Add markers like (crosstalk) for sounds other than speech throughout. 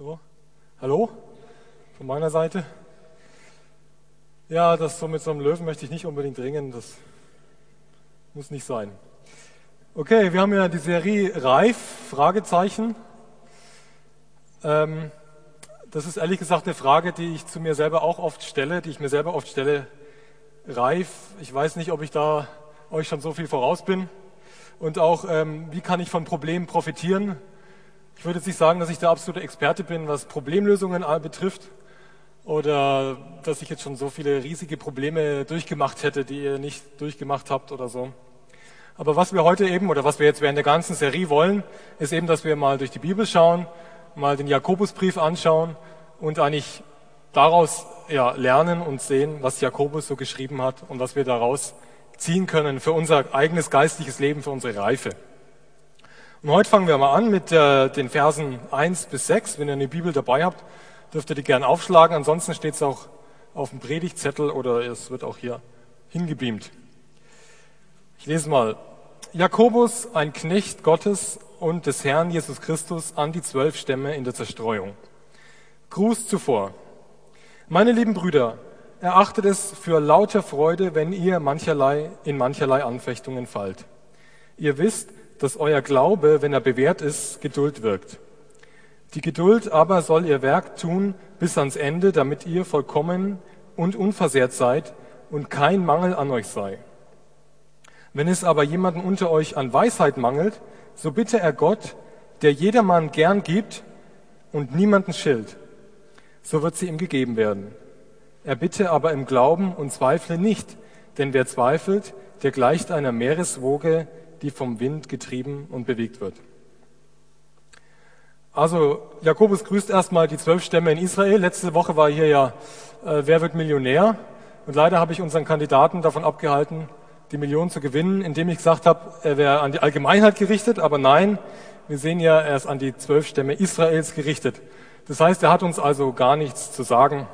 So, hallo von meiner Seite. Ja, das so mit so einem Löwen möchte ich nicht unbedingt ringen. Das muss nicht sein. Okay, wir haben ja die Serie Reif, Fragezeichen. Ähm, das ist ehrlich gesagt eine Frage, die ich zu mir selber auch oft stelle, die ich mir selber oft stelle. Reif, ich weiß nicht, ob ich da euch schon so viel voraus bin. Und auch, ähm, wie kann ich von Problemen profitieren? Ich würde jetzt nicht sagen, dass ich der absolute Experte bin, was Problemlösungen betrifft oder dass ich jetzt schon so viele riesige Probleme durchgemacht hätte, die ihr nicht durchgemacht habt oder so. Aber was wir heute eben oder was wir jetzt während der ganzen Serie wollen, ist eben, dass wir mal durch die Bibel schauen, mal den Jakobusbrief anschauen und eigentlich daraus ja, lernen und sehen, was Jakobus so geschrieben hat und was wir daraus ziehen können für unser eigenes geistliches Leben, für unsere Reife. Und heute fangen wir mal an mit äh, den Versen 1 bis 6. Wenn ihr eine Bibel dabei habt, dürft ihr die gern aufschlagen. Ansonsten steht es auch auf dem Predigtzettel oder es wird auch hier hingebeamt. Ich lese mal. Jakobus, ein Knecht Gottes und des Herrn Jesus Christus an die zwölf Stämme in der Zerstreuung. Gruß zuvor. Meine lieben Brüder, erachtet es für lauter Freude, wenn ihr mancherlei, in mancherlei Anfechtungen fallt. Ihr wisst, dass euer Glaube, wenn er bewährt ist, Geduld wirkt. Die Geduld aber soll ihr Werk tun bis ans Ende, damit ihr vollkommen und unversehrt seid und kein Mangel an euch sei. Wenn es aber jemanden unter euch an Weisheit mangelt, so bitte er Gott, der jedermann gern gibt und niemanden schilt, so wird sie ihm gegeben werden. Er bitte aber im Glauben und zweifle nicht, denn wer zweifelt, der gleicht einer Meereswoge, die vom Wind getrieben und bewegt wird. Also Jakobus grüßt erstmal die zwölf Stämme in Israel. Letzte Woche war hier ja äh, Wer wird Millionär? Und leider habe ich unseren Kandidaten davon abgehalten, die Million zu gewinnen, indem ich gesagt habe, er wäre an die Allgemeinheit gerichtet. Aber nein, wir sehen ja, er ist an die zwölf Stämme Israels gerichtet. Das heißt, er hat uns also gar nichts zu sagen.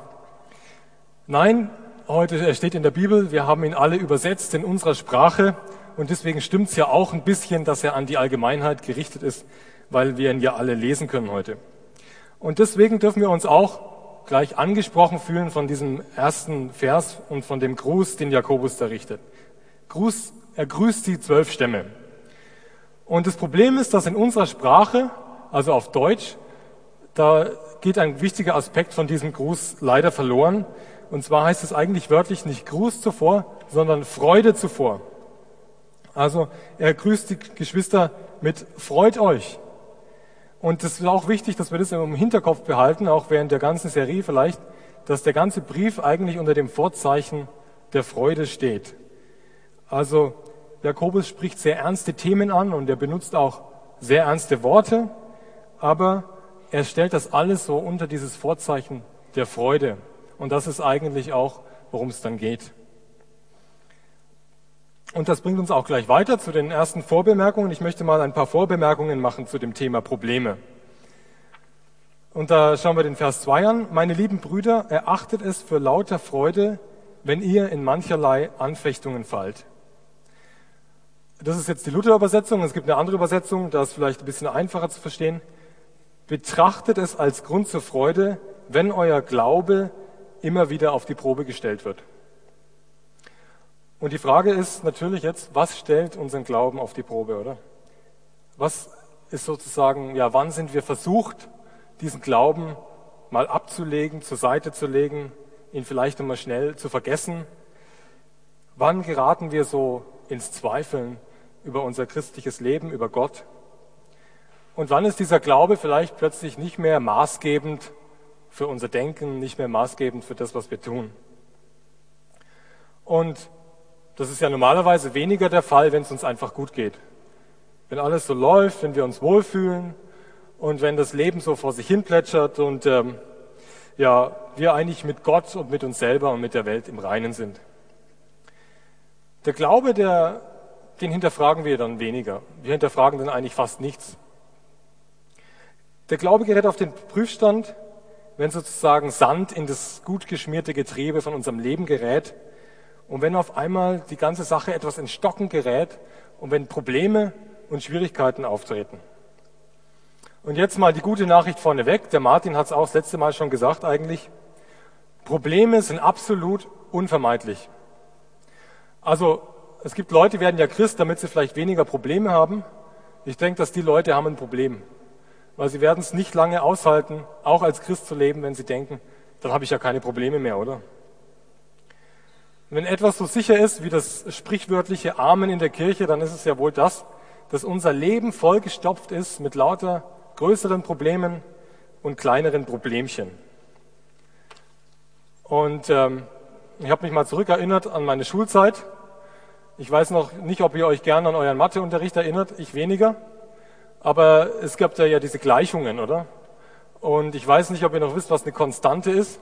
Nein, heute steht in der Bibel, wir haben ihn alle übersetzt in unserer Sprache. Und deswegen stimmt es ja auch ein bisschen, dass er an die Allgemeinheit gerichtet ist, weil wir ihn ja alle lesen können heute. Und deswegen dürfen wir uns auch gleich angesprochen fühlen von diesem ersten Vers und von dem Gruß, den Jakobus da richtet. Gruß, er grüßt die zwölf Stämme. Und das Problem ist, dass in unserer Sprache, also auf Deutsch, da geht ein wichtiger Aspekt von diesem Gruß leider verloren. Und zwar heißt es eigentlich wörtlich nicht Gruß zuvor, sondern Freude zuvor. Also er grüßt die Geschwister mit Freut euch. Und es ist auch wichtig, dass wir das im Hinterkopf behalten, auch während der ganzen Serie vielleicht, dass der ganze Brief eigentlich unter dem Vorzeichen der Freude steht. Also Jakobus spricht sehr ernste Themen an und er benutzt auch sehr ernste Worte, aber er stellt das alles so unter dieses Vorzeichen der Freude. Und das ist eigentlich auch, worum es dann geht. Und das bringt uns auch gleich weiter zu den ersten Vorbemerkungen. Ich möchte mal ein paar Vorbemerkungen machen zu dem Thema Probleme. Und da schauen wir den Vers 2 an. Meine lieben Brüder, erachtet es für lauter Freude, wenn ihr in mancherlei Anfechtungen fallt. Das ist jetzt die Luther-Übersetzung. Es gibt eine andere Übersetzung, da ist vielleicht ein bisschen einfacher zu verstehen. Betrachtet es als Grund zur Freude, wenn euer Glaube immer wieder auf die Probe gestellt wird. Und die Frage ist natürlich jetzt, was stellt unseren Glauben auf die Probe, oder? Was ist sozusagen, ja, wann sind wir versucht, diesen Glauben mal abzulegen, zur Seite zu legen, ihn vielleicht einmal schnell zu vergessen? Wann geraten wir so ins Zweifeln über unser christliches Leben, über Gott? Und wann ist dieser Glaube vielleicht plötzlich nicht mehr maßgebend für unser Denken, nicht mehr maßgebend für das, was wir tun? Und das ist ja normalerweise weniger der Fall, wenn es uns einfach gut geht. Wenn alles so läuft, wenn wir uns wohlfühlen und wenn das Leben so vor sich hin plätschert und ähm, ja, wir eigentlich mit Gott und mit uns selber und mit der Welt im Reinen sind. Der Glaube, der, den hinterfragen wir dann weniger. Wir hinterfragen dann eigentlich fast nichts. Der Glaube gerät auf den Prüfstand, wenn sozusagen Sand in das gut geschmierte Getriebe von unserem Leben gerät und wenn auf einmal die ganze Sache etwas in Stocken gerät und wenn Probleme und Schwierigkeiten auftreten. Und jetzt mal die gute Nachricht vorneweg. Der Martin hat es auch das letzte Mal schon gesagt eigentlich. Probleme sind absolut unvermeidlich. Also es gibt Leute, die werden ja Christ, damit sie vielleicht weniger Probleme haben. Ich denke, dass die Leute haben ein Problem, weil sie werden es nicht lange aushalten, auch als Christ zu leben, wenn sie denken, dann habe ich ja keine Probleme mehr, oder? Wenn etwas so sicher ist wie das sprichwörtliche Amen in der Kirche, dann ist es ja wohl das, dass unser Leben vollgestopft ist mit lauter größeren Problemen und kleineren Problemchen. Und ähm, ich habe mich mal zurückerinnert an meine Schulzeit. Ich weiß noch nicht, ob ihr euch gerne an euren Matheunterricht erinnert, ich weniger. Aber es gab da ja diese Gleichungen, oder? Und ich weiß nicht, ob ihr noch wisst, was eine Konstante ist.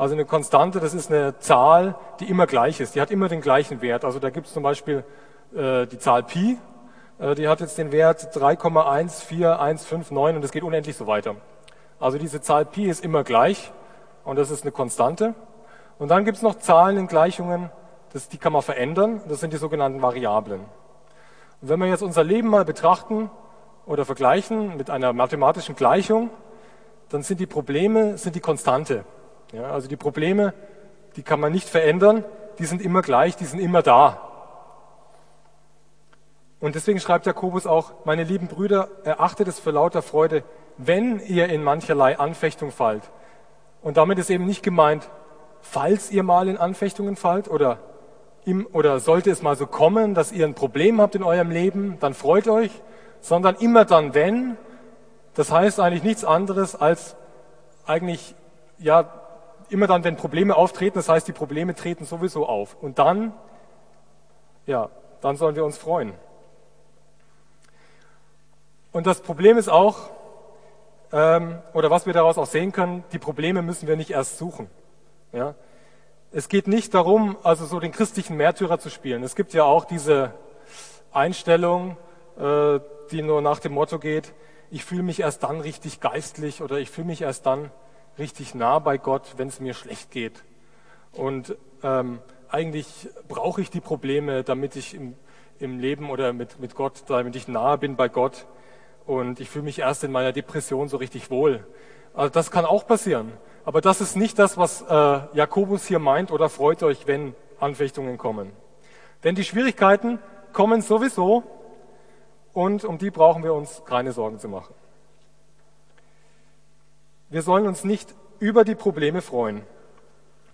Also eine Konstante, das ist eine Zahl, die immer gleich ist. Die hat immer den gleichen Wert. Also da gibt es zum Beispiel äh, die Zahl Pi. Äh, die hat jetzt den Wert 3,14159 und es geht unendlich so weiter. Also diese Zahl Pi ist immer gleich und das ist eine Konstante. Und dann gibt es noch Zahlen in Gleichungen, das, die kann man verändern. Das sind die sogenannten Variablen. Und wenn wir jetzt unser Leben mal betrachten oder vergleichen mit einer mathematischen Gleichung, dann sind die Probleme sind die Konstante. Ja, also die Probleme, die kann man nicht verändern, die sind immer gleich, die sind immer da. Und deswegen schreibt Jakobus auch, meine lieben Brüder, erachtet es für lauter Freude, wenn ihr in mancherlei Anfechtung fallt. Und damit ist eben nicht gemeint, falls ihr mal in Anfechtungen fallt oder, im, oder sollte es mal so kommen, dass ihr ein Problem habt in eurem Leben, dann freut euch, sondern immer dann, wenn. Das heißt eigentlich nichts anderes als eigentlich, ja, immer dann, wenn Probleme auftreten, das heißt, die Probleme treten sowieso auf. Und dann, ja, dann sollen wir uns freuen. Und das Problem ist auch, ähm, oder was wir daraus auch sehen können, die Probleme müssen wir nicht erst suchen. Ja? Es geht nicht darum, also so den christlichen Märtyrer zu spielen. Es gibt ja auch diese Einstellung, äh, die nur nach dem Motto geht, ich fühle mich erst dann richtig geistlich oder ich fühle mich erst dann richtig nah bei Gott, wenn es mir schlecht geht. Und ähm, eigentlich brauche ich die Probleme, damit ich im, im Leben oder mit, mit Gott, damit ich nahe bin bei Gott und ich fühle mich erst in meiner Depression so richtig wohl. Also das kann auch passieren. Aber das ist nicht das, was äh, Jakobus hier meint oder freut euch, wenn Anfechtungen kommen. Denn die Schwierigkeiten kommen sowieso und um die brauchen wir uns keine Sorgen zu machen. Wir sollen uns nicht über die Probleme freuen.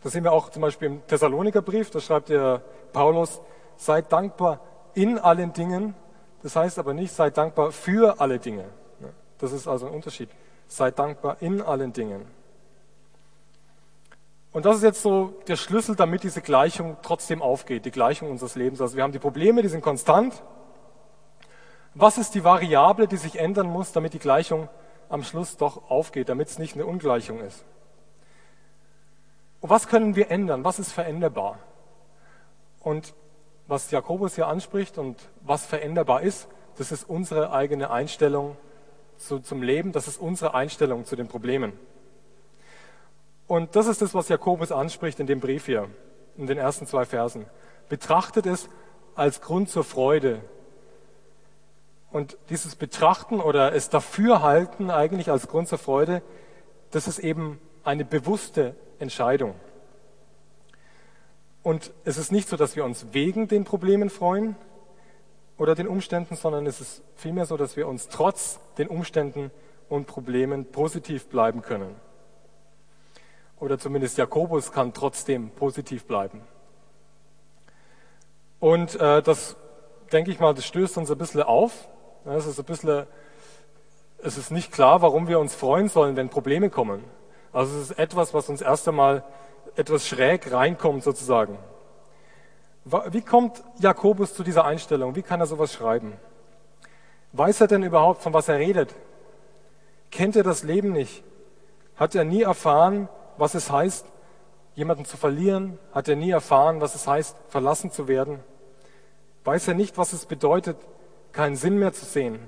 Das sehen wir auch zum Beispiel im Thessalonikerbrief, da schreibt der Paulus, seid dankbar in allen Dingen, das heißt aber nicht, sei dankbar für alle Dinge. Das ist also ein Unterschied. Sei dankbar in allen Dingen. Und das ist jetzt so der Schlüssel, damit diese Gleichung trotzdem aufgeht, die Gleichung unseres Lebens. Also wir haben die Probleme, die sind konstant. Was ist die Variable, die sich ändern muss, damit die Gleichung am Schluss doch aufgeht, damit es nicht eine Ungleichung ist? Und was können wir ändern? Was ist veränderbar? Und was Jakobus hier anspricht und was veränderbar ist, das ist unsere eigene Einstellung zu, zum Leben, das ist unsere Einstellung zu den Problemen. Und das ist das, was Jakobus anspricht in dem Brief hier, in den ersten zwei Versen. Betrachtet es als Grund zur Freude. Und dieses Betrachten oder es dafürhalten eigentlich als Grund zur Freude, das ist eben eine bewusste Entscheidung. Und es ist nicht so, dass wir uns wegen den Problemen freuen oder den Umständen, sondern es ist vielmehr so, dass wir uns trotz den Umständen und Problemen positiv bleiben können. Oder zumindest Jakobus kann trotzdem positiv bleiben. Und äh, das, denke ich mal, das stößt uns ein bisschen auf. Es ist ein bisschen, es ist nicht klar, warum wir uns freuen sollen, wenn Probleme kommen. Also es ist etwas, was uns erst einmal etwas schräg reinkommt sozusagen. Wie kommt Jakobus zu dieser Einstellung? Wie kann er sowas schreiben? Weiß er denn überhaupt, von was er redet? Kennt er das Leben nicht? Hat er nie erfahren, was es heißt, jemanden zu verlieren? Hat er nie erfahren, was es heißt, verlassen zu werden? Weiß er nicht, was es bedeutet, keinen Sinn mehr zu sehen?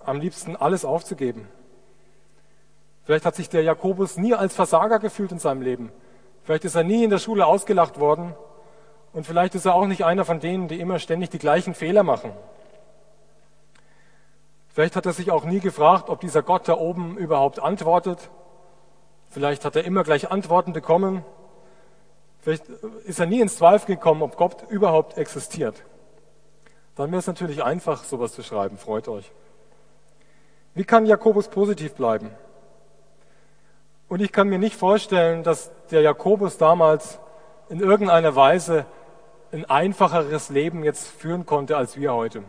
Am liebsten alles aufzugeben? Vielleicht hat sich der Jakobus nie als Versager gefühlt in seinem Leben. Vielleicht ist er nie in der Schule ausgelacht worden und vielleicht ist er auch nicht einer von denen, die immer ständig die gleichen Fehler machen. Vielleicht hat er sich auch nie gefragt, ob dieser Gott da oben überhaupt antwortet. Vielleicht hat er immer gleich Antworten bekommen. Vielleicht ist er nie ins Zweifel gekommen, ob Gott überhaupt existiert. Dann wäre es natürlich einfach, sowas zu schreiben. Freut euch. Wie kann Jakobus positiv bleiben? Und ich kann mir nicht vorstellen, dass der Jakobus damals in irgendeiner Weise ein einfacheres Leben jetzt führen konnte als wir heute.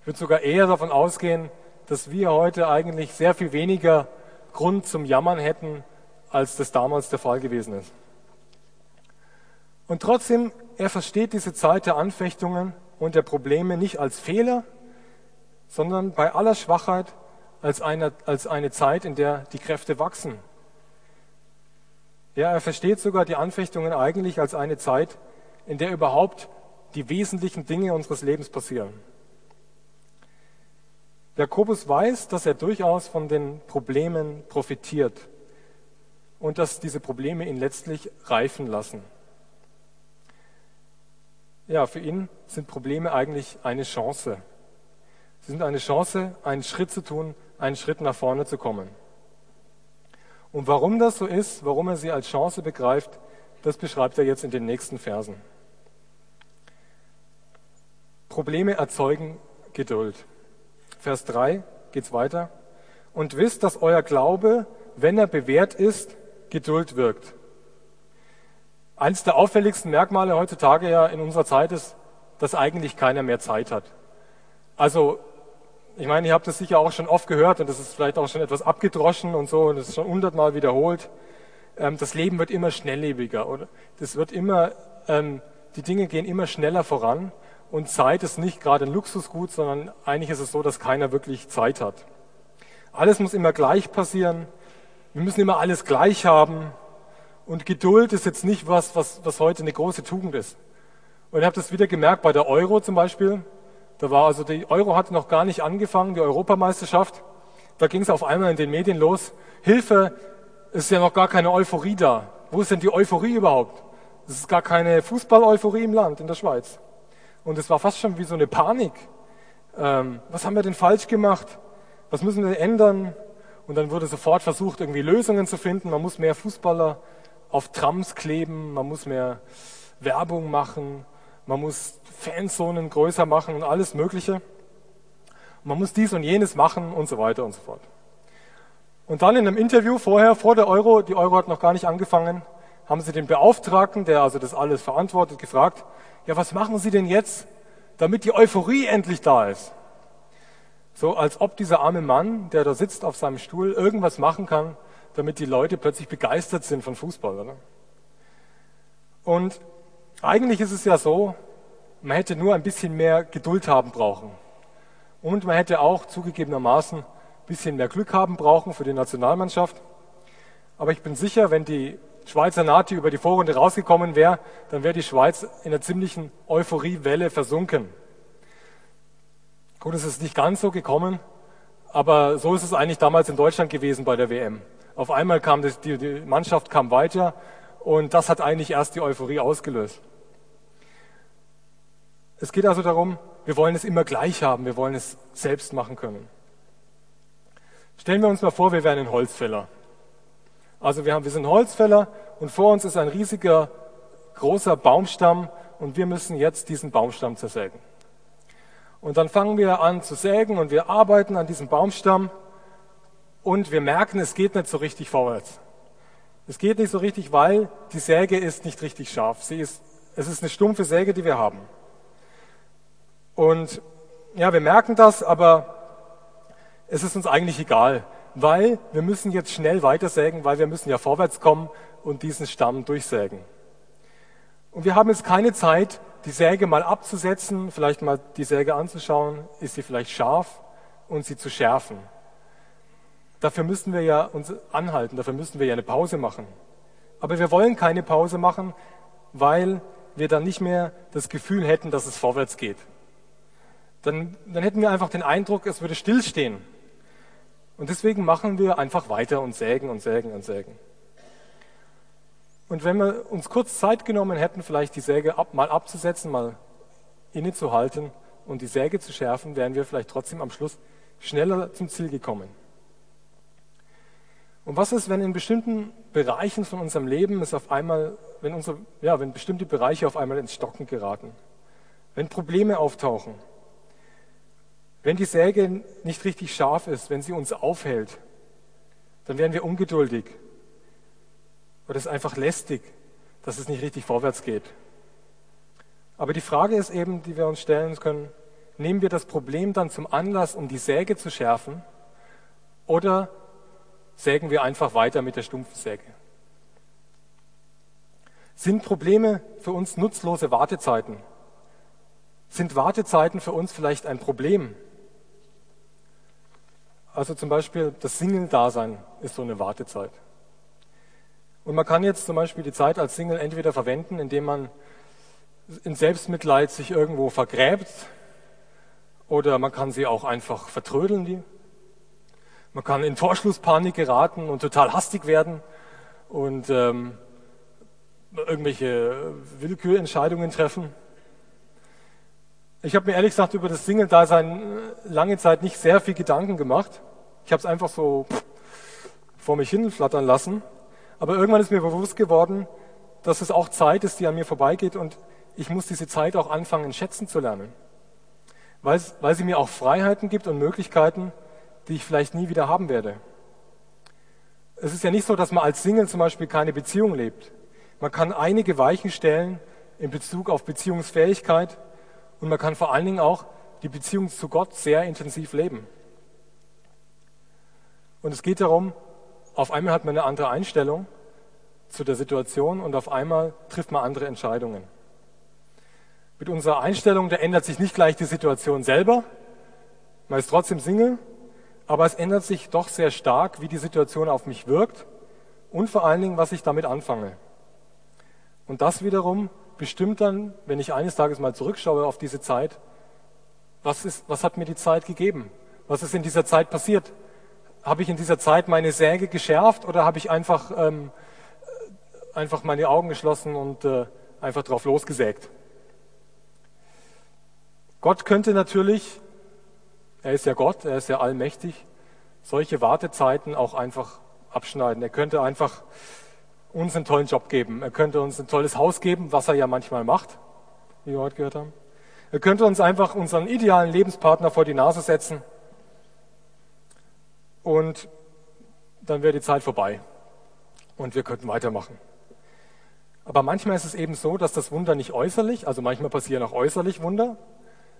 Ich würde sogar eher davon ausgehen, dass wir heute eigentlich sehr viel weniger Grund zum Jammern hätten, als das damals der Fall gewesen ist. Und trotzdem, er versteht diese Zeit der Anfechtungen und der Probleme nicht als Fehler, sondern bei aller Schwachheit als eine, als eine Zeit, in der die Kräfte wachsen. Ja, er versteht sogar die Anfechtungen eigentlich als eine Zeit, in der überhaupt die wesentlichen Dinge unseres Lebens passieren. Jakobus weiß, dass er durchaus von den Problemen profitiert und dass diese Probleme ihn letztlich reifen lassen. Ja, für ihn sind Probleme eigentlich eine Chance. Sie sind eine Chance, einen Schritt zu tun, einen Schritt nach vorne zu kommen. Und warum das so ist, warum er sie als Chance begreift, das beschreibt er jetzt in den nächsten Versen. Probleme erzeugen Geduld. Vers 3 geht's weiter. Und wisst, dass euer Glaube, wenn er bewährt ist, Geduld wirkt. Eines der auffälligsten Merkmale heutzutage ja in unserer Zeit ist, dass eigentlich keiner mehr Zeit hat. Also, ich meine, ihr habt das sicher auch schon oft gehört und das ist vielleicht auch schon etwas abgedroschen und so und das ist schon hundertmal wiederholt. Ähm, das Leben wird immer schnelllebiger oder das wird immer, ähm, die Dinge gehen immer schneller voran und Zeit ist nicht gerade ein Luxusgut, sondern eigentlich ist es so, dass keiner wirklich Zeit hat. Alles muss immer gleich passieren. Wir müssen immer alles gleich haben. Und Geduld ist jetzt nicht was, was, was heute eine große Tugend ist. Und ich habe das wieder gemerkt bei der Euro zum Beispiel. Da war also die Euro hatte noch gar nicht angefangen, die Europameisterschaft. Da ging es auf einmal in den Medien los. Hilfe, es ist ja noch gar keine Euphorie da. Wo ist denn die Euphorie überhaupt? Es ist gar keine Fußball-Euphorie im Land, in der Schweiz. Und es war fast schon wie so eine Panik. Ähm, was haben wir denn falsch gemacht? Was müssen wir ändern? Und dann wurde sofort versucht, irgendwie Lösungen zu finden. Man muss mehr Fußballer auf Trams kleben, man muss mehr Werbung machen, man muss Fanzonen größer machen und alles Mögliche. Man muss dies und jenes machen und so weiter und so fort. Und dann in einem Interview vorher, vor der Euro, die Euro hat noch gar nicht angefangen, haben sie den Beauftragten, der also das alles verantwortet, gefragt, ja, was machen Sie denn jetzt, damit die Euphorie endlich da ist? So als ob dieser arme Mann, der da sitzt auf seinem Stuhl, irgendwas machen kann, damit die Leute plötzlich begeistert sind von Fußball. Oder? Und eigentlich ist es ja so, man hätte nur ein bisschen mehr Geduld haben brauchen. Und man hätte auch zugegebenermaßen ein bisschen mehr Glück haben brauchen für die Nationalmannschaft. Aber ich bin sicher, wenn die Schweizer Nati über die Vorrunde rausgekommen wäre, dann wäre die Schweiz in einer ziemlichen Euphoriewelle versunken. Gut, es ist nicht ganz so gekommen, aber so ist es eigentlich damals in Deutschland gewesen bei der WM. Auf einmal kam das, die, die Mannschaft kam weiter und das hat eigentlich erst die Euphorie ausgelöst. Es geht also darum, wir wollen es immer gleich haben, wir wollen es selbst machen können. Stellen wir uns mal vor, wir wären ein Holzfäller. Also wir, haben, wir sind Holzfäller und vor uns ist ein riesiger, großer Baumstamm und wir müssen jetzt diesen Baumstamm zersägen. Und dann fangen wir an zu sägen und wir arbeiten an diesem Baumstamm und wir merken, es geht nicht so richtig vorwärts. Es geht nicht so richtig, weil die Säge ist nicht richtig scharf. Sie ist, es ist eine stumpfe Säge, die wir haben. Und ja, wir merken das, aber es ist uns eigentlich egal, weil wir müssen jetzt schnell weitersägen, weil wir müssen ja vorwärts kommen und diesen Stamm durchsägen. Und wir haben jetzt keine Zeit, die Säge mal abzusetzen, vielleicht mal die Säge anzuschauen, ist sie vielleicht scharf und sie zu schärfen. Dafür müssen wir ja uns anhalten, dafür müssen wir ja eine Pause machen. Aber wir wollen keine Pause machen, weil wir dann nicht mehr das Gefühl hätten, dass es vorwärts geht. Dann, dann hätten wir einfach den Eindruck, es würde stillstehen. Und deswegen machen wir einfach weiter und sägen und sägen und sägen. Und wenn wir uns kurz Zeit genommen hätten, vielleicht die Säge ab, mal abzusetzen, mal innezuhalten und die Säge zu schärfen, wären wir vielleicht trotzdem am Schluss schneller zum Ziel gekommen. Und was ist, wenn in bestimmten Bereichen von unserem Leben es auf einmal, wenn, unsere, ja, wenn bestimmte Bereiche auf einmal ins Stocken geraten? Wenn Probleme auftauchen? Wenn die Säge nicht richtig scharf ist, wenn sie uns aufhält, dann werden wir ungeduldig. Oder es ist einfach lästig, dass es nicht richtig vorwärts geht. Aber die Frage ist eben, die wir uns stellen können, nehmen wir das Problem dann zum Anlass, um die Säge zu schärfen? Oder sägen wir einfach weiter mit der stumpfen Säge. Sind Probleme für uns nutzlose Wartezeiten? Sind Wartezeiten für uns vielleicht ein Problem? Also zum Beispiel das Single-Dasein ist so eine Wartezeit. Und man kann jetzt zum Beispiel die Zeit als Single entweder verwenden, indem man in Selbstmitleid sich irgendwo vergräbt, oder man kann sie auch einfach vertrödeln, die man kann in Torschlusspanik geraten und total hastig werden und ähm, irgendwelche Willkürentscheidungen treffen. Ich habe mir ehrlich gesagt über das Single-Dasein äh, lange Zeit nicht sehr viel Gedanken gemacht. Ich habe es einfach so vor mich hin flattern lassen. Aber irgendwann ist mir bewusst geworden, dass es auch Zeit ist, die an mir vorbeigeht und ich muss diese Zeit auch anfangen, schätzen zu lernen. Weil, weil sie mir auch Freiheiten gibt und Möglichkeiten, die ich vielleicht nie wieder haben werde. Es ist ja nicht so, dass man als Single zum Beispiel keine Beziehung lebt. Man kann einige Weichen stellen in Bezug auf Beziehungsfähigkeit und man kann vor allen Dingen auch die Beziehung zu Gott sehr intensiv leben. Und es geht darum, auf einmal hat man eine andere Einstellung zu der Situation und auf einmal trifft man andere Entscheidungen. Mit unserer Einstellung, da ändert sich nicht gleich die Situation selber. Man ist trotzdem Single, aber es ändert sich doch sehr stark, wie die Situation auf mich wirkt und vor allen Dingen, was ich damit anfange. Und das wiederum bestimmt dann, wenn ich eines Tages mal zurückschaue auf diese Zeit, was, ist, was hat mir die Zeit gegeben? Was ist in dieser Zeit passiert? Habe ich in dieser Zeit meine Säge geschärft oder habe ich einfach, ähm, einfach meine Augen geschlossen und äh, einfach drauf losgesägt? Gott könnte natürlich er ist ja Gott, er ist ja allmächtig. Solche Wartezeiten auch einfach abschneiden. Er könnte einfach uns einen tollen Job geben. Er könnte uns ein tolles Haus geben, was er ja manchmal macht, wie wir heute gehört haben. Er könnte uns einfach unseren idealen Lebenspartner vor die Nase setzen und dann wäre die Zeit vorbei und wir könnten weitermachen. Aber manchmal ist es eben so, dass das Wunder nicht äußerlich, also manchmal passieren auch äußerlich Wunder,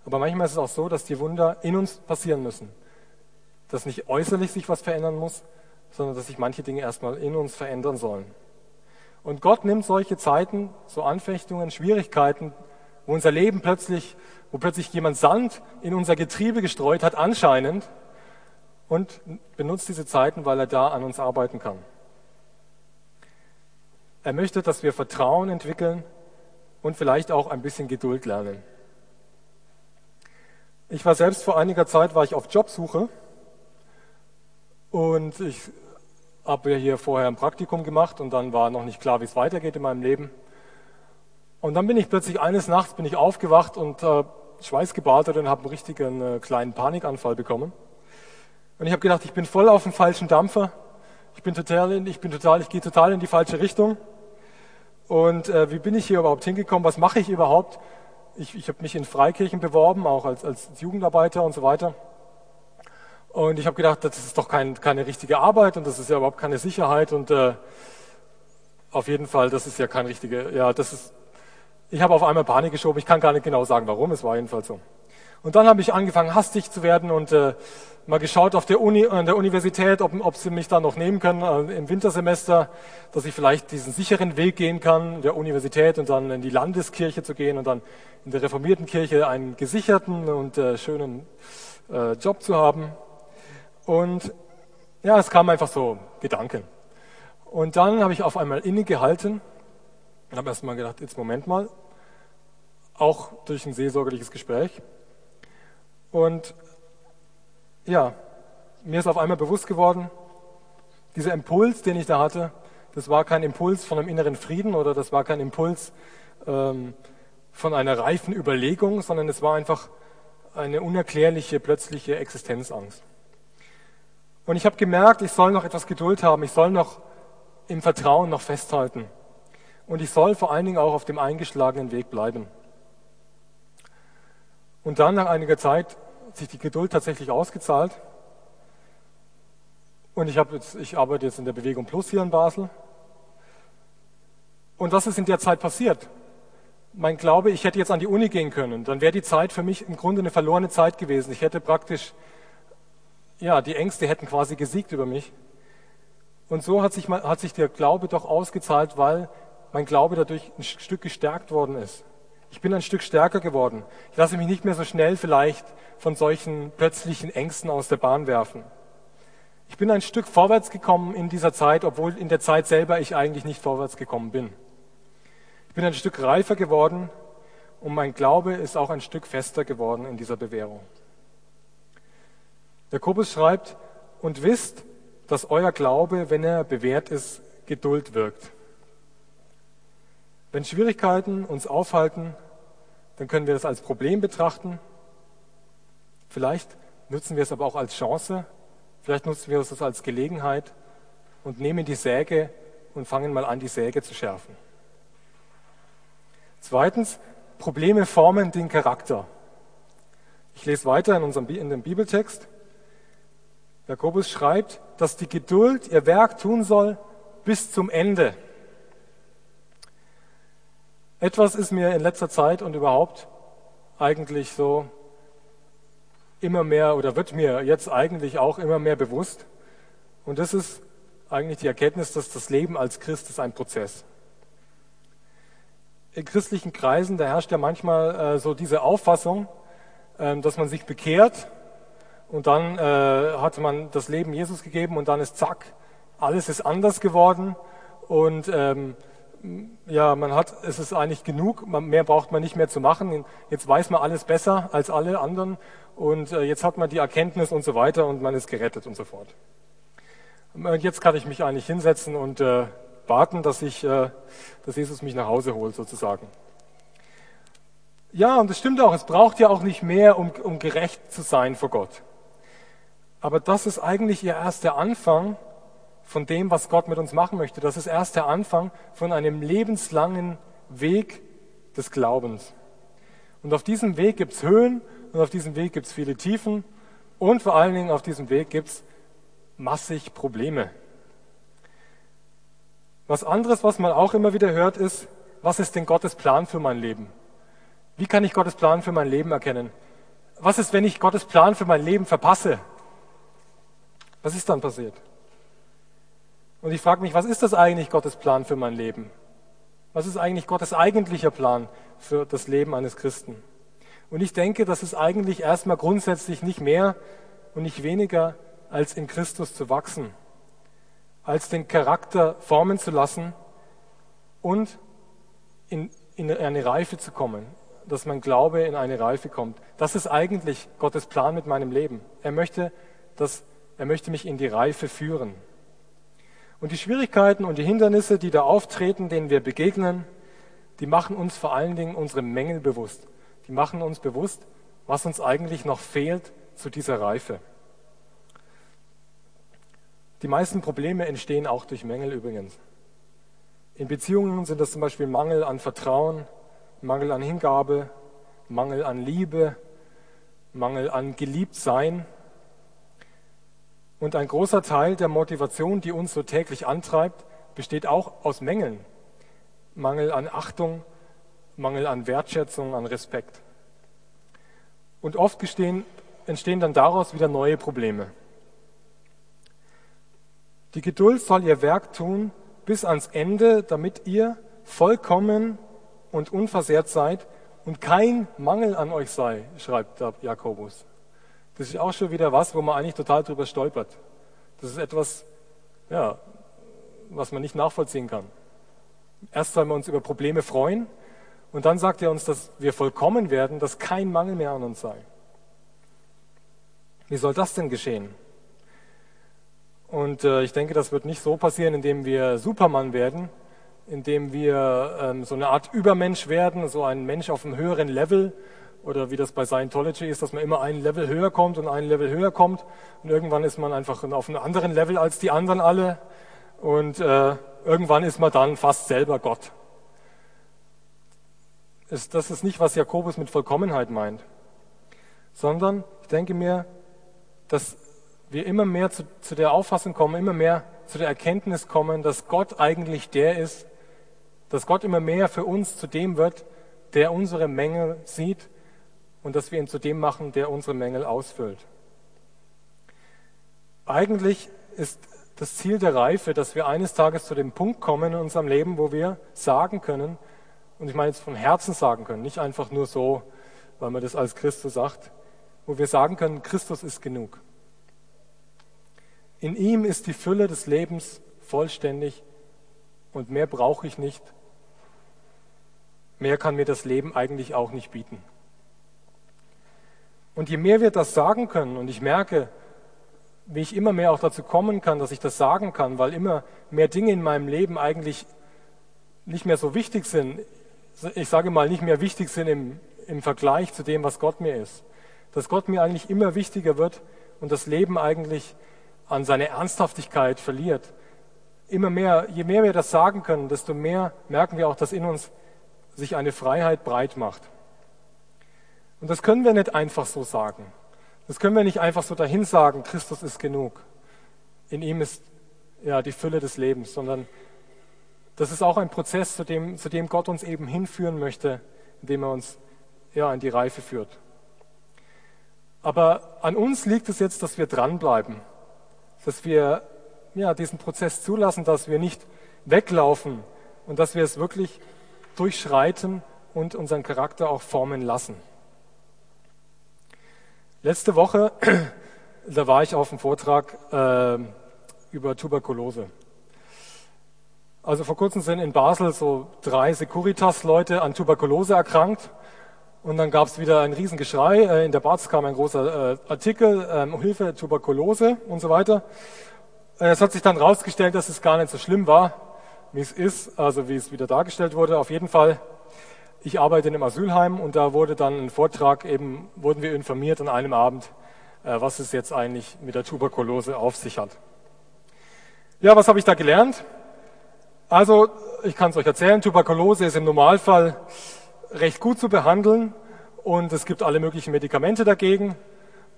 aber manchmal ist es auch so, dass die Wunder in uns passieren müssen. Dass nicht äußerlich sich was verändern muss, sondern dass sich manche Dinge erstmal in uns verändern sollen. Und Gott nimmt solche Zeiten, so Anfechtungen, Schwierigkeiten, wo unser Leben plötzlich, wo plötzlich jemand Sand in unser Getriebe gestreut hat, anscheinend, und benutzt diese Zeiten, weil er da an uns arbeiten kann. Er möchte, dass wir Vertrauen entwickeln und vielleicht auch ein bisschen Geduld lernen. Ich war selbst vor einiger Zeit war ich auf Jobsuche und ich habe hier vorher ein Praktikum gemacht und dann war noch nicht klar, wie es weitergeht in meinem Leben. Und dann bin ich plötzlich eines Nachts bin ich aufgewacht und äh, schweißgebadet und habe einen richtigen äh, kleinen Panikanfall bekommen. Und ich habe gedacht, ich bin voll auf dem falschen Dampfer. Ich bin total, in, ich bin total, ich gehe total in die falsche Richtung. Und äh, wie bin ich hier überhaupt hingekommen? Was mache ich überhaupt? Ich, ich habe mich in Freikirchen beworben, auch als, als Jugendarbeiter und so weiter. Und ich habe gedacht, das ist doch kein, keine richtige Arbeit und das ist ja überhaupt keine Sicherheit und äh, auf jeden Fall, das ist ja kein richtige, ja, das ist, ich habe auf einmal Panik geschoben, ich kann gar nicht genau sagen, warum, es war jedenfalls so. Und dann habe ich angefangen, hastig zu werden und äh, mal geschaut auf der Uni, an der Universität, ob, ob sie mich da noch nehmen können äh, im Wintersemester, dass ich vielleicht diesen sicheren Weg gehen kann, der Universität und dann in die Landeskirche zu gehen und dann in der reformierten Kirche einen gesicherten und äh, schönen äh, Job zu haben. Und ja, es kamen einfach so Gedanken. Und dann habe ich auf einmal innegehalten und habe erst mal gedacht, jetzt Moment mal, auch durch ein seelsorgerliches Gespräch. Und ja, mir ist auf einmal bewusst geworden, dieser Impuls, den ich da hatte, das war kein Impuls von einem inneren Frieden oder das war kein Impuls ähm, von einer reifen Überlegung, sondern es war einfach eine unerklärliche, plötzliche Existenzangst. Und ich habe gemerkt, ich soll noch etwas Geduld haben, ich soll noch im Vertrauen noch festhalten. Und ich soll vor allen Dingen auch auf dem eingeschlagenen Weg bleiben. Und dann nach einiger Zeit hat sich die Geduld tatsächlich ausgezahlt. Und ich, jetzt, ich arbeite jetzt in der Bewegung Plus hier in Basel. Und was ist in der Zeit passiert? Mein Glaube, ich hätte jetzt an die Uni gehen können. Dann wäre die Zeit für mich im Grunde eine verlorene Zeit gewesen. Ich hätte praktisch, ja, die Ängste hätten quasi gesiegt über mich. Und so hat sich, hat sich der Glaube doch ausgezahlt, weil mein Glaube dadurch ein Stück gestärkt worden ist. Ich bin ein Stück stärker geworden. Ich lasse mich nicht mehr so schnell vielleicht von solchen plötzlichen Ängsten aus der Bahn werfen. Ich bin ein Stück vorwärts gekommen in dieser Zeit, obwohl in der Zeit selber ich eigentlich nicht vorwärts gekommen bin. Ich bin ein Stück reifer geworden und mein Glaube ist auch ein Stück fester geworden in dieser Bewährung. Jakobus schreibt, und wisst, dass euer Glaube, wenn er bewährt ist, Geduld wirkt. Wenn Schwierigkeiten uns aufhalten, dann können wir das als Problem betrachten. Vielleicht nutzen wir es aber auch als Chance. Vielleicht nutzen wir es als Gelegenheit und nehmen die Säge und fangen mal an, die Säge zu schärfen. Zweitens, Probleme formen den Charakter. Ich lese weiter in, unserem, in dem Bibeltext. Jakobus schreibt, dass die Geduld ihr Werk tun soll bis zum Ende. Etwas ist mir in letzter Zeit und überhaupt eigentlich so immer mehr oder wird mir jetzt eigentlich auch immer mehr bewusst. Und das ist eigentlich die Erkenntnis, dass das Leben als Christ ist ein Prozess. In christlichen Kreisen, da herrscht ja manchmal äh, so diese Auffassung, äh, dass man sich bekehrt und dann äh, hat man das Leben Jesus gegeben und dann ist zack, alles ist anders geworden und ähm, ja, man hat, es ist eigentlich genug, mehr braucht man nicht mehr zu machen. Jetzt weiß man alles besser als alle anderen und äh, jetzt hat man die Erkenntnis und so weiter und man ist gerettet und so fort. Und jetzt kann ich mich eigentlich hinsetzen und äh, warten, dass ich, äh, dass Jesus mich nach Hause holt sozusagen. Ja, und das stimmt auch. Es braucht ja auch nicht mehr, um, um gerecht zu sein vor Gott. Aber das ist eigentlich ihr erster Anfang von dem, was Gott mit uns machen möchte. Das ist erst der Anfang von einem lebenslangen Weg des Glaubens. Und auf diesem Weg gibt's Höhen und auf diesem Weg gibt's viele Tiefen und vor allen Dingen auf diesem Weg gibt's massig Probleme. Was anderes, was man auch immer wieder hört, ist, was ist denn Gottes Plan für mein Leben? Wie kann ich Gottes Plan für mein Leben erkennen? Was ist, wenn ich Gottes Plan für mein Leben verpasse? Was ist dann passiert? Und ich frage mich, was ist das eigentlich Gottes Plan für mein Leben? Was ist eigentlich Gottes eigentlicher Plan für das Leben eines Christen? Und ich denke, das ist eigentlich erstmal grundsätzlich nicht mehr und nicht weniger als in Christus zu wachsen, als den Charakter formen zu lassen und in, in eine Reife zu kommen, dass mein Glaube in eine Reife kommt. Das ist eigentlich Gottes Plan mit meinem Leben. Er möchte, dass, er möchte mich in die Reife führen. Und die Schwierigkeiten und die Hindernisse, die da auftreten, denen wir begegnen, die machen uns vor allen Dingen unsere Mängel bewusst. Die machen uns bewusst, was uns eigentlich noch fehlt zu dieser Reife. Die meisten Probleme entstehen auch durch Mängel übrigens. In Beziehungen sind das zum Beispiel Mangel an Vertrauen, Mangel an Hingabe, Mangel an Liebe, Mangel an Geliebtsein und ein großer Teil der Motivation, die uns so täglich antreibt, besteht auch aus Mängeln. Mangel an Achtung, Mangel an Wertschätzung, an Respekt. Und oft gestehen, entstehen dann daraus wieder neue Probleme. Die Geduld soll ihr Werk tun bis ans Ende, damit ihr vollkommen und unversehrt seid und kein Mangel an euch sei, schreibt Jakobus. Das ist auch schon wieder was, wo man eigentlich total drüber stolpert. Das ist etwas, ja, was man nicht nachvollziehen kann. Erst sollen wir uns über Probleme freuen und dann sagt er uns, dass wir vollkommen werden, dass kein Mangel mehr an uns sei. Wie soll das denn geschehen? Und äh, ich denke, das wird nicht so passieren, indem wir Supermann werden, indem wir ähm, so eine Art Übermensch werden, so ein Mensch auf einem höheren Level, oder wie das bei Scientology ist, dass man immer ein Level höher kommt und ein Level höher kommt. Und irgendwann ist man einfach auf einem anderen Level als die anderen alle. Und äh, irgendwann ist man dann fast selber Gott. Ist, das ist nicht, was Jakobus mit Vollkommenheit meint, sondern ich denke mir, dass wir immer mehr zu, zu der Auffassung kommen, immer mehr zu der Erkenntnis kommen, dass Gott eigentlich der ist, dass Gott immer mehr für uns zu dem wird, der unsere Mängel sieht und dass wir ihn zu dem machen, der unsere Mängel ausfüllt. Eigentlich ist das Ziel der Reife, dass wir eines Tages zu dem Punkt kommen in unserem Leben, wo wir sagen können, und ich meine jetzt von Herzen sagen können, nicht einfach nur so, weil man das als Christus sagt, wo wir sagen können, Christus ist genug. In ihm ist die Fülle des Lebens vollständig und mehr brauche ich nicht. Mehr kann mir das Leben eigentlich auch nicht bieten. Und je mehr wir das sagen können, und ich merke, wie ich immer mehr auch dazu kommen kann, dass ich das sagen kann, weil immer mehr Dinge in meinem Leben eigentlich nicht mehr so wichtig sind, ich sage mal, nicht mehr wichtig sind im, im Vergleich zu dem, was Gott mir ist. Dass Gott mir eigentlich immer wichtiger wird und das Leben eigentlich an seine Ernsthaftigkeit verliert. Immer mehr, je mehr wir das sagen können, desto mehr merken wir auch, dass in uns sich eine Freiheit breit macht. Und das können wir nicht einfach so sagen. Das können wir nicht einfach so dahin sagen, Christus ist genug. In ihm ist ja die Fülle des Lebens, sondern das ist auch ein Prozess, zu dem, zu dem Gott uns eben hinführen möchte, indem er uns ja in die Reife führt. Aber an uns liegt es jetzt, dass wir dranbleiben, dass wir ja, diesen Prozess zulassen, dass wir nicht weglaufen und dass wir es wirklich durchschreiten und unseren Charakter auch formen lassen. Letzte Woche, (clears throat) da war ich auf einem Vortrag äh, über Tuberkulose. Also vor kurzem sind in Basel so drei Securitas-Leute an Tuberkulose erkrankt. Und dann gab es wieder ein Riesengeschrei. Äh, in der Barz kam ein großer äh, Artikel, ähm, Hilfe, Tuberkulose und so weiter. Äh, es hat sich dann herausgestellt, dass es gar nicht so schlimm war, wie es ist, also wie es wieder dargestellt wurde. Auf jeden Fall ich arbeite in einem Asylheim und da wurde dann ein Vortrag, eben wurden wir informiert an einem Abend, äh, was es jetzt eigentlich mit der Tuberkulose auf sich hat. Ja, was habe ich da gelernt? Also, ich kann es euch erzählen, Tuberkulose ist im Normalfall recht gut zu behandeln und es gibt alle möglichen Medikamente dagegen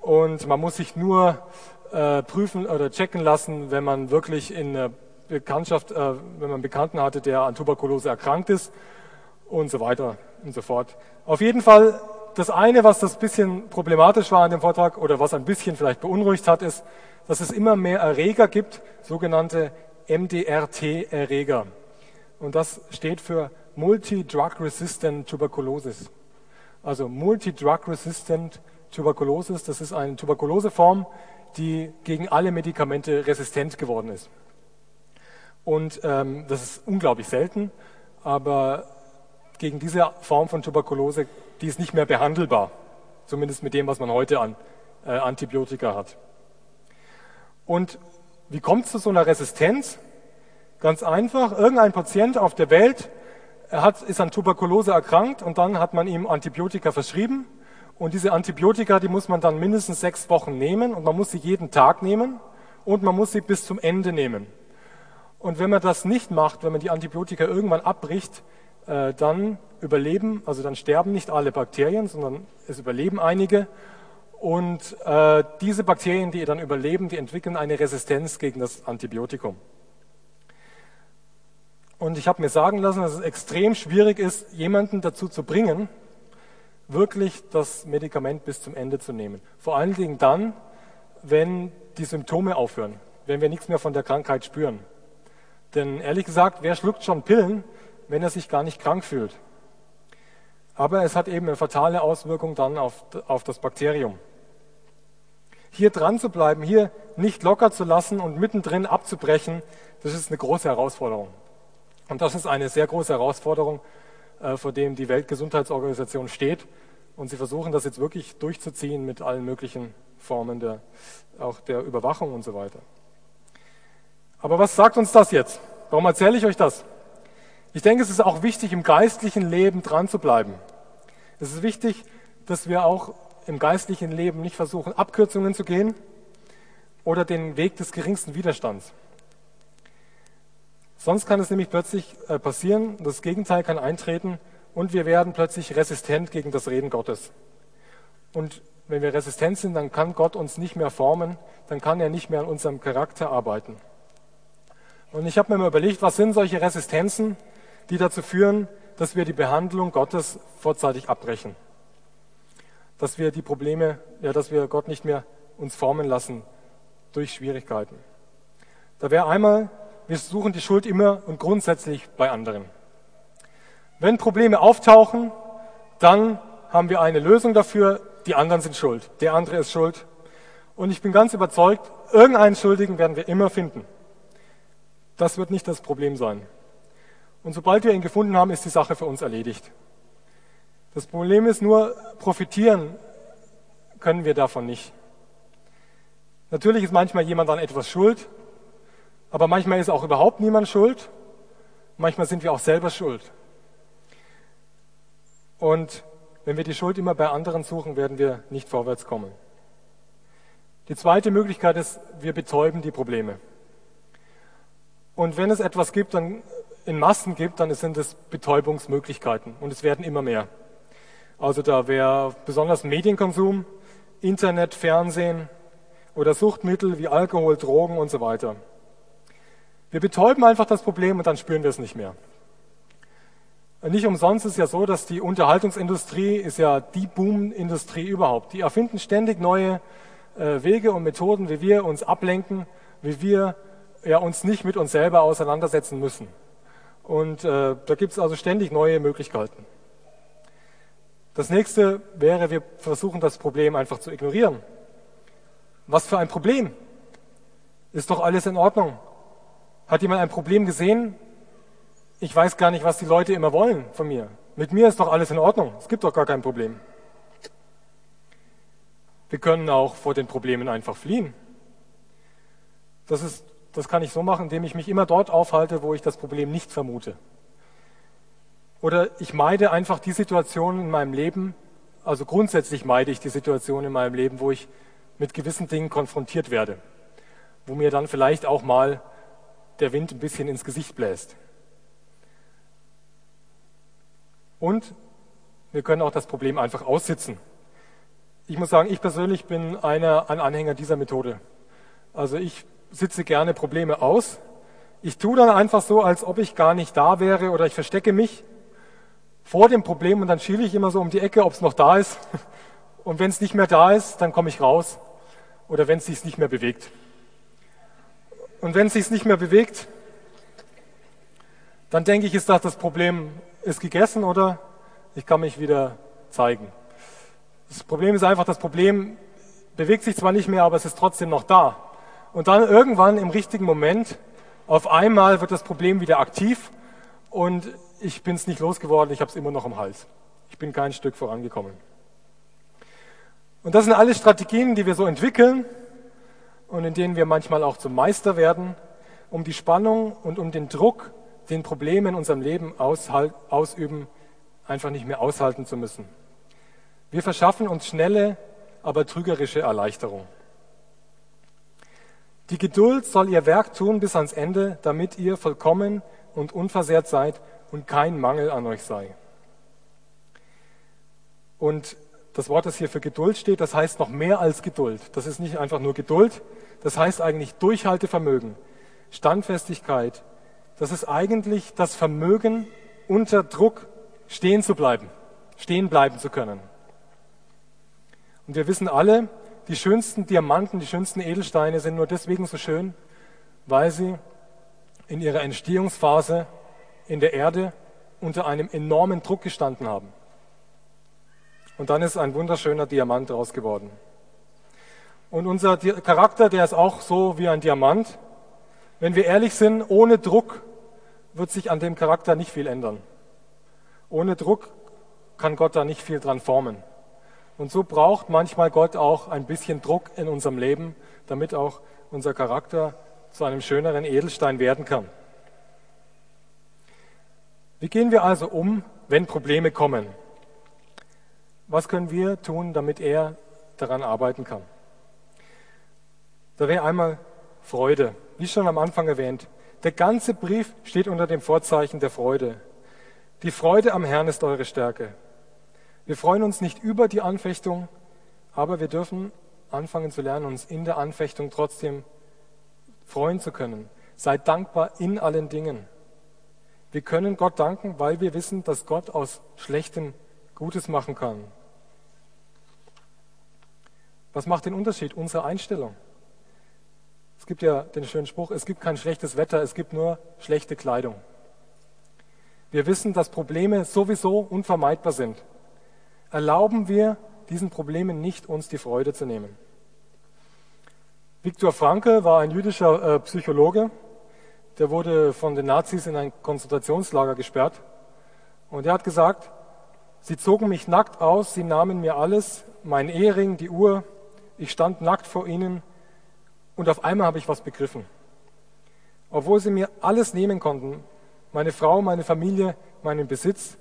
und man muss sich nur äh, prüfen oder checken lassen, wenn man wirklich in einer Bekanntschaft, äh, wenn man einen Bekannten hatte, der an Tuberkulose erkrankt ist und so weiter und so fort. Auf jeden Fall, das eine, was das bisschen problematisch war an dem Vortrag oder was ein bisschen vielleicht beunruhigt hat, ist, dass es immer mehr Erreger gibt, sogenannte MDRT-Erreger. Und das steht für Multi-Drug-Resistant Tuberculosis. Also Multi-Drug-Resistant Tuberculosis, das ist eine Tuberkuloseform, die gegen alle Medikamente resistent geworden ist. Und ähm, das ist unglaublich selten, aber gegen diese Form von Tuberkulose, die ist nicht mehr behandelbar. Zumindest mit dem, was man heute an äh, Antibiotika hat. Und wie kommt es zu so einer Resistenz? Ganz einfach, irgendein Patient auf der Welt hat, ist an Tuberkulose erkrankt und dann hat man ihm Antibiotika verschrieben. Und diese Antibiotika, die muss man dann mindestens sechs Wochen nehmen und man muss sie jeden Tag nehmen und man muss sie bis zum Ende nehmen. Und wenn man das nicht macht, wenn man die Antibiotika irgendwann abbricht, äh, dann überleben, also dann sterben nicht alle Bakterien, sondern es überleben einige. Und äh, diese Bakterien, die dann überleben, die entwickeln eine Resistenz gegen das Antibiotikum. Und ich habe mir sagen lassen, dass es extrem schwierig ist, jemanden dazu zu bringen, wirklich das Medikament bis zum Ende zu nehmen. Vor allen Dingen dann, wenn die Symptome aufhören, wenn wir nichts mehr von der Krankheit spüren. Denn ehrlich gesagt, wer schluckt schon Pillen, wenn er sich gar nicht krank fühlt. Aber es hat eben eine fatale Auswirkung dann auf, auf das Bakterium. Hier dran zu bleiben, hier nicht locker zu lassen und mittendrin abzubrechen, das ist eine große Herausforderung. Und das ist eine sehr große Herausforderung, äh, vor dem die Weltgesundheitsorganisation steht. Und sie versuchen das jetzt wirklich durchzuziehen mit allen möglichen Formen der, auch der Überwachung und so weiter. Aber was sagt uns das jetzt? Warum erzähle ich euch das? Ich denke, es ist auch wichtig, im geistlichen Leben dran zu bleiben. Es ist wichtig, dass wir auch im geistlichen Leben nicht versuchen, Abkürzungen zu gehen oder den Weg des geringsten Widerstands. Sonst kann es nämlich plötzlich äh, passieren, das Gegenteil kann eintreten und wir werden plötzlich resistent gegen das Reden Gottes. Und wenn wir resistent sind, dann kann Gott uns nicht mehr formen, dann kann er nicht mehr an unserem Charakter arbeiten. Und ich habe mir mal überlegt, was sind solche Resistenzen, die dazu führen, dass wir die Behandlung Gottes vorzeitig abbrechen. Dass wir die Probleme, ja, dass wir Gott nicht mehr uns formen lassen durch Schwierigkeiten. Da wäre einmal, wir suchen die Schuld immer und grundsätzlich bei anderen. Wenn Probleme auftauchen, dann haben wir eine Lösung dafür, die anderen sind schuld, der andere ist schuld. Und ich bin ganz überzeugt, irgendeinen Schuldigen werden wir immer finden. Das wird nicht das Problem sein. Und sobald wir ihn gefunden haben, ist die Sache für uns erledigt. Das Problem ist nur, profitieren können wir davon nicht. Natürlich ist manchmal jemand an etwas schuld, aber manchmal ist auch überhaupt niemand schuld. Manchmal sind wir auch selber schuld. Und wenn wir die Schuld immer bei anderen suchen, werden wir nicht vorwärts kommen. Die zweite Möglichkeit ist, wir betäuben die Probleme. Und wenn es etwas gibt, dann in Massen gibt, dann sind es Betäubungsmöglichkeiten und es werden immer mehr. Also da wäre besonders Medienkonsum, Internet, Fernsehen oder Suchtmittel wie Alkohol, Drogen und so weiter. Wir betäuben einfach das Problem und dann spüren wir es nicht mehr. Nicht umsonst ist ja so, dass die Unterhaltungsindustrie ist ja die Boom-Industrie überhaupt. Die erfinden ständig neue äh, Wege und Methoden, wie wir uns ablenken, wie wir ja, uns nicht mit uns selber auseinandersetzen müssen. Und äh, da gibt es also ständig neue Möglichkeiten. Das nächste wäre, wir versuchen das Problem einfach zu ignorieren. Was für ein Problem? Ist doch alles in Ordnung. Hat jemand ein Problem gesehen? Ich weiß gar nicht, was die Leute immer wollen von mir. Mit mir ist doch alles in Ordnung. Es gibt doch gar kein Problem. Wir können auch vor den Problemen einfach fliehen. Das ist das kann ich so machen, indem ich mich immer dort aufhalte, wo ich das Problem nicht vermute. Oder ich meide einfach die Situation in meinem Leben, also grundsätzlich meide ich die Situation in meinem Leben, wo ich mit gewissen Dingen konfrontiert werde, wo mir dann vielleicht auch mal der Wind ein bisschen ins Gesicht bläst. Und wir können auch das Problem einfach aussitzen. Ich muss sagen, ich persönlich bin einer, ein Anhänger dieser Methode. Also ich sitze gerne Probleme aus. Ich tue dann einfach so, als ob ich gar nicht da wäre oder ich verstecke mich vor dem Problem und dann schiele ich immer so um die Ecke, ob es noch da ist. (laughs) Und wenn es nicht mehr da ist, dann komme ich raus. Oder wenn es sich nicht mehr bewegt. Und wenn es sich nicht mehr bewegt, dann denke ich, ist das das Problem ist gegessen oder ich kann mich wieder zeigen. Das Problem ist einfach, das Problem bewegt sich zwar nicht mehr, aber es ist trotzdem noch da. Und dann irgendwann im richtigen Moment, auf einmal wird das Problem wieder aktiv und ich bin es nicht losgeworden, ich habe es immer noch im Hals. Ich bin kein Stück vorangekommen. Und das sind alle Strategien, die wir so entwickeln und in denen wir manchmal auch zum Meister werden, um die Spannung und um den Druck, den Probleme in unserem Leben ausüben, einfach nicht mehr aushalten zu müssen. Wir verschaffen uns schnelle, aber trügerische Erleichterung. Die Geduld soll ihr Werk tun bis ans Ende, damit ihr vollkommen und unversehrt seid und kein Mangel an euch sei. Und das Wort, das hier für Geduld steht, das heißt noch mehr als Geduld. Das ist nicht einfach nur Geduld, das heißt eigentlich Durchhaltevermögen, Standfestigkeit. Das ist eigentlich das Vermögen, unter Druck stehen zu bleiben, stehen bleiben zu können. Und wir wissen alle, die schönsten Diamanten, die schönsten Edelsteine sind nur deswegen so schön, weil sie in ihrer Entstehungsphase in der Erde unter einem enormen Druck gestanden haben. Und dann ist ein wunderschöner Diamant daraus geworden. Und unser Charakter, der ist auch so wie ein Diamant. Wenn wir ehrlich sind, ohne Druck wird sich an dem Charakter nicht viel ändern. Ohne Druck kann Gott da nicht viel dran formen. Und so braucht manchmal Gott auch ein bisschen Druck in unserem Leben, damit auch unser Charakter zu einem schöneren Edelstein werden kann. Wie gehen wir also um, wenn Probleme kommen? Was können wir tun, damit er daran arbeiten kann? Da wäre einmal Freude, wie schon am Anfang erwähnt. Der ganze Brief steht unter dem Vorzeichen der Freude. Die Freude am Herrn ist eure Stärke. Wir freuen uns nicht über die Anfechtung, aber wir dürfen anfangen zu lernen, uns in der Anfechtung trotzdem freuen zu können. Seid dankbar in allen Dingen. Wir können Gott danken, weil wir wissen, dass Gott aus Schlechtem Gutes machen kann. Was macht den Unterschied? Unsere Einstellung. Es gibt ja den schönen Spruch, es gibt kein schlechtes Wetter, es gibt nur schlechte Kleidung. Wir wissen, dass Probleme sowieso unvermeidbar sind. Erlauben wir diesen Problemen nicht, uns die Freude zu nehmen. Viktor Frankl war ein jüdischer äh, Psychologe, der wurde von den Nazis in ein Konzentrationslager gesperrt. Und er hat gesagt, sie zogen mich nackt aus, sie nahmen mir alles, mein Ehering, die Uhr, ich stand nackt vor ihnen und auf einmal habe ich was begriffen. Obwohl sie mir alles nehmen konnten, meine Frau, meine Familie, meinen Besitz,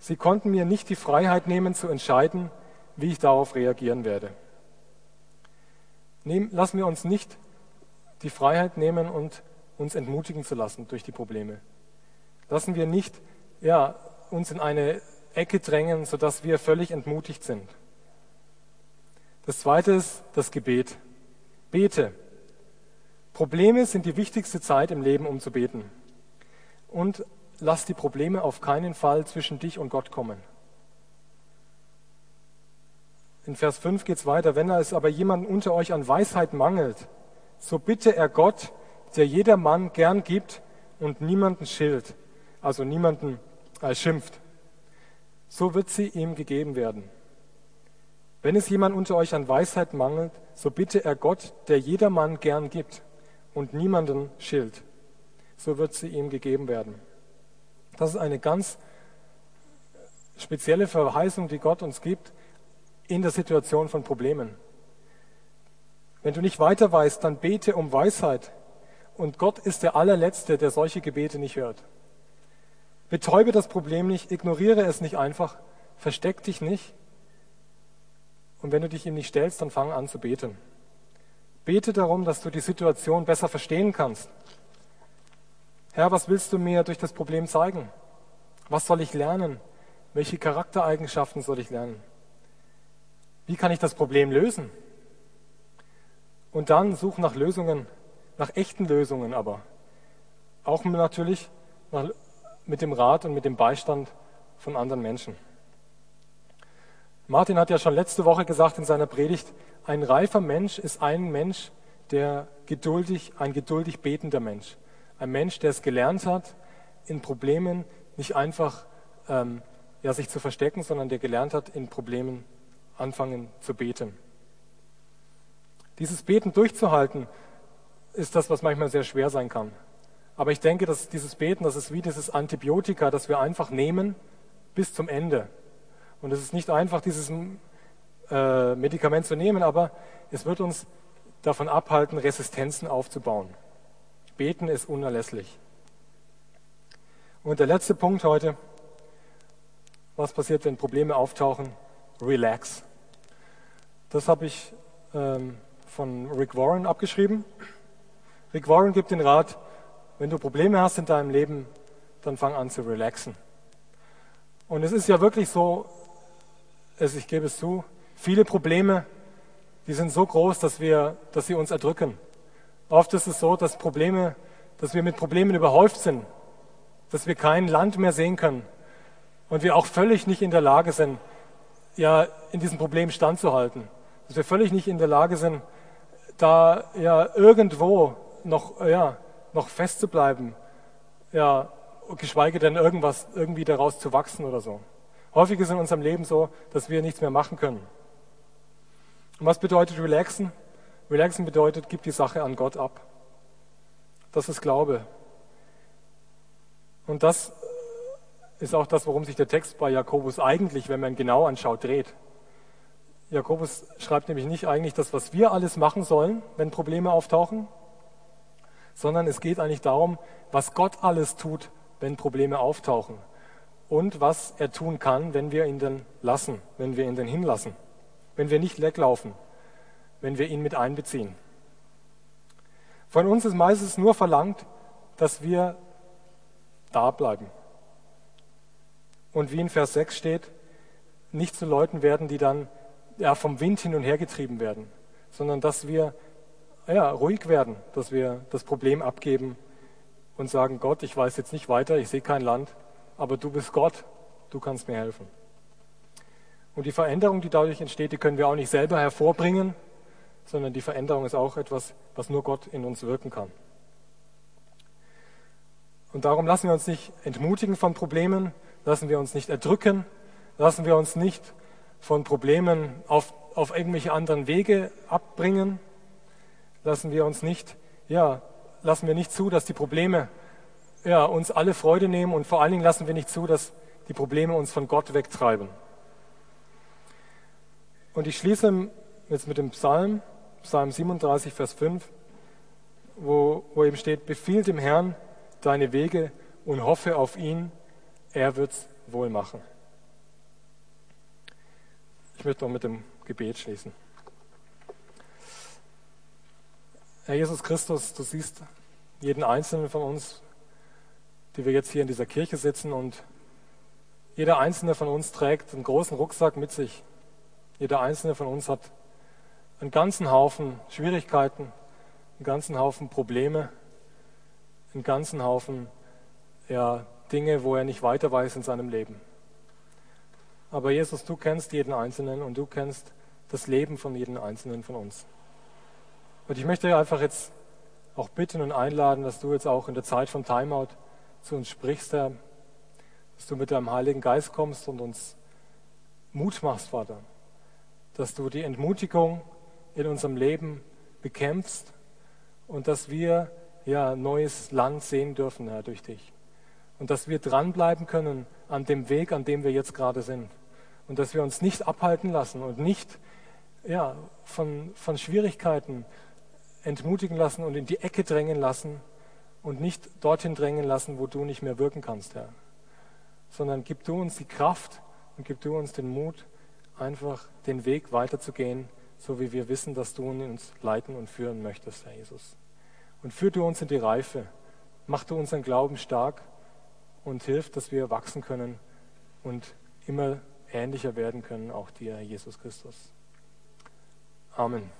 sie konnten mir nicht die Freiheit nehmen zu entscheiden, wie ich darauf reagieren werde. Nehm, lassen wir uns nicht die Freiheit nehmen und uns entmutigen zu lassen durch die Probleme. Lassen wir nicht ja, uns in eine Ecke drängen, sodass wir völlig entmutigt sind. Das zweite ist das Gebet. Bete. Probleme sind die wichtigste Zeit im Leben, um zu beten. Und lass die Probleme auf keinen Fall zwischen dich und Gott kommen. In Vers 5 geht es weiter. Wenn es aber jemand unter euch an Weisheit mangelt, so bitte er Gott, der jeder Mann gern gibt und niemanden schilt, also niemanden äh, schimpft. So wird sie ihm gegeben werden. Wenn es jemand unter euch an Weisheit mangelt, so bitte er Gott, der jedermann gern gibt und niemanden schilt. So wird sie ihm gegeben werden. Das ist eine ganz spezielle Verheißung, die Gott uns gibt in der Situation von Problemen. Wenn du nicht weiter weißt, dann bete um Weisheit. Und Gott ist der allerletzte, der solche Gebete nicht hört. Betäube das Problem nicht, ignoriere es nicht einfach, versteck dich nicht. Und wenn du dich ihm nicht stellst, dann fang an zu beten. Bete darum, dass du die Situation besser verstehen kannst. Herr, was willst du mir durch das Problem zeigen? Was soll ich lernen? Welche Charaktereigenschaften soll ich lernen? Wie kann ich das Problem lösen? Und dann such nach Lösungen, nach echten Lösungen aber. Auch natürlich nach, mit dem Rat und mit dem Beistand von anderen Menschen. Martin hat ja schon letzte Woche gesagt in seiner Predigt, ein reifer Mensch ist ein Mensch, der geduldig, ein geduldig betender Mensch. Ein Mensch, der es gelernt hat, in Problemen nicht einfach ähm, ja, sich zu verstecken, sondern der gelernt hat, in Problemen anfangen zu beten. Dieses Beten durchzuhalten, ist das, was manchmal sehr schwer sein kann. Aber ich denke, dass dieses Beten, das ist wie dieses Antibiotika, das wir einfach nehmen bis zum Ende. Und es ist nicht einfach, dieses äh, Medikament zu nehmen, aber es wird uns davon abhalten, Resistenzen aufzubauen. Beten ist unerlässlich. Und der letzte Punkt heute, was passiert, wenn Probleme auftauchen? Relax. Das habe ich ähm, von Rick Warren abgeschrieben. Rick Warren gibt den Rat, wenn du Probleme hast in deinem Leben, dann fang an zu relaxen. Und es ist ja wirklich so, also ich gebe es zu, viele Probleme, die sind so groß, dass, wir, dass sie uns erdrücken. Oft ist es so, dass Probleme, dass wir mit Problemen überhäuft sind, dass wir kein Land mehr sehen können und wir auch völlig nicht in der Lage sind, ja, in diesem Problem standzuhalten dass wir völlig nicht in der Lage sind, da ja irgendwo noch, ja, noch festzubleiben, ja, geschweige denn irgendwas, irgendwie daraus zu wachsen oder so. Häufig ist in unserem Leben so, dass wir nichts mehr machen können. Und was bedeutet relaxen? Relaxen bedeutet, gib die Sache an Gott ab. Das ist Glaube. Und das ist auch das, worum sich der Text bei Jakobus eigentlich, wenn man genau anschaut, dreht. Jakobus schreibt nämlich nicht eigentlich das, was wir alles machen sollen, wenn Probleme auftauchen, sondern es geht eigentlich darum, was Gott alles tut, wenn Probleme auftauchen. und was er tun kann, wenn wir ihn denn lassen, wenn wir ihn denn hinlassen, wenn wir nicht weglaufen, wenn wir ihn mit einbeziehen. Von uns ist meistens nur verlangt, dass wir da bleiben. Und wie in Vers 6 steht, nicht zu Leuten werden, die dann ja, vom Wind hin und her getrieben werden, sondern dass wir ja, ruhig werden, dass wir das Problem abgeben und sagen, Gott, ich weiß jetzt nicht weiter, ich sehe kein Land, aber du bist Gott, du kannst mir helfen. Und die Veränderung, die dadurch entsteht, die können wir auch nicht selber hervorbringen, sondern die Veränderung ist auch etwas, was nur Gott in uns wirken kann. Und darum lassen wir uns nicht entmutigen von Problemen, lassen wir uns nicht erdrücken, lassen wir uns nicht von Problemen auf, auf irgendwelche anderen Wege abbringen, lassen wir uns nicht, ja, lassen wir nicht zu, dass die Probleme ja, uns alle Freude nehmen und vor allen Dingen lassen wir nicht zu, dass die Probleme uns von Gott wegtreiben. Und ich schließe jetzt mit dem Psalm, Psalm 37, Vers 5, wo, wo eben steht, befiehl dem Herrn deine Wege und hoffe auf ihn, er wird's wohl machen. Ich möchte noch mit dem Gebet schließen. Herr Jesus Christus, du siehst jeden einzelnen von uns, die wir jetzt hier in dieser Kirche sitzen und jeder einzelne von uns trägt einen großen Rucksack mit sich. Jeder einzelne von uns hat einen ganzen Haufen Schwierigkeiten, einen ganzen Haufen Probleme, einen ganzen Haufen ja, Dinge, wo er nicht weiter weiß in seinem Leben. Aber Jesus, du kennst jeden Einzelnen und du kennst das Leben von jedem Einzelnen von uns. Und ich möchte einfach jetzt auch bitten und einladen, dass du jetzt auch in der Zeit von Timeout zu uns sprichst, Herr, dass du mit deinem Heiligen Geist kommst und uns Mut machst, Vater, dass du die Entmutigung in unserem Leben bekämpfst und dass wir ja neues Land sehen dürfen, Herr, durch dich. Und dass wir dranbleiben können an dem Weg, an dem wir jetzt gerade sind. Und dass wir uns nicht abhalten lassen und nicht ja, von, von Schwierigkeiten entmutigen lassen und in die Ecke drängen lassen und nicht dorthin drängen lassen, wo du nicht mehr wirken kannst, Herr. Sondern gib du uns die Kraft und gib du uns den Mut, einfach den Weg weiterzugehen, so wie wir wissen, dass du uns leiten und führen möchtest, Herr Jesus. Und führ du uns in die Reife, mach du unseren Glauben stark und hilf, dass wir wachsen können und immer ähnlicher werden können, auch dir, Jesus Christus. Amen.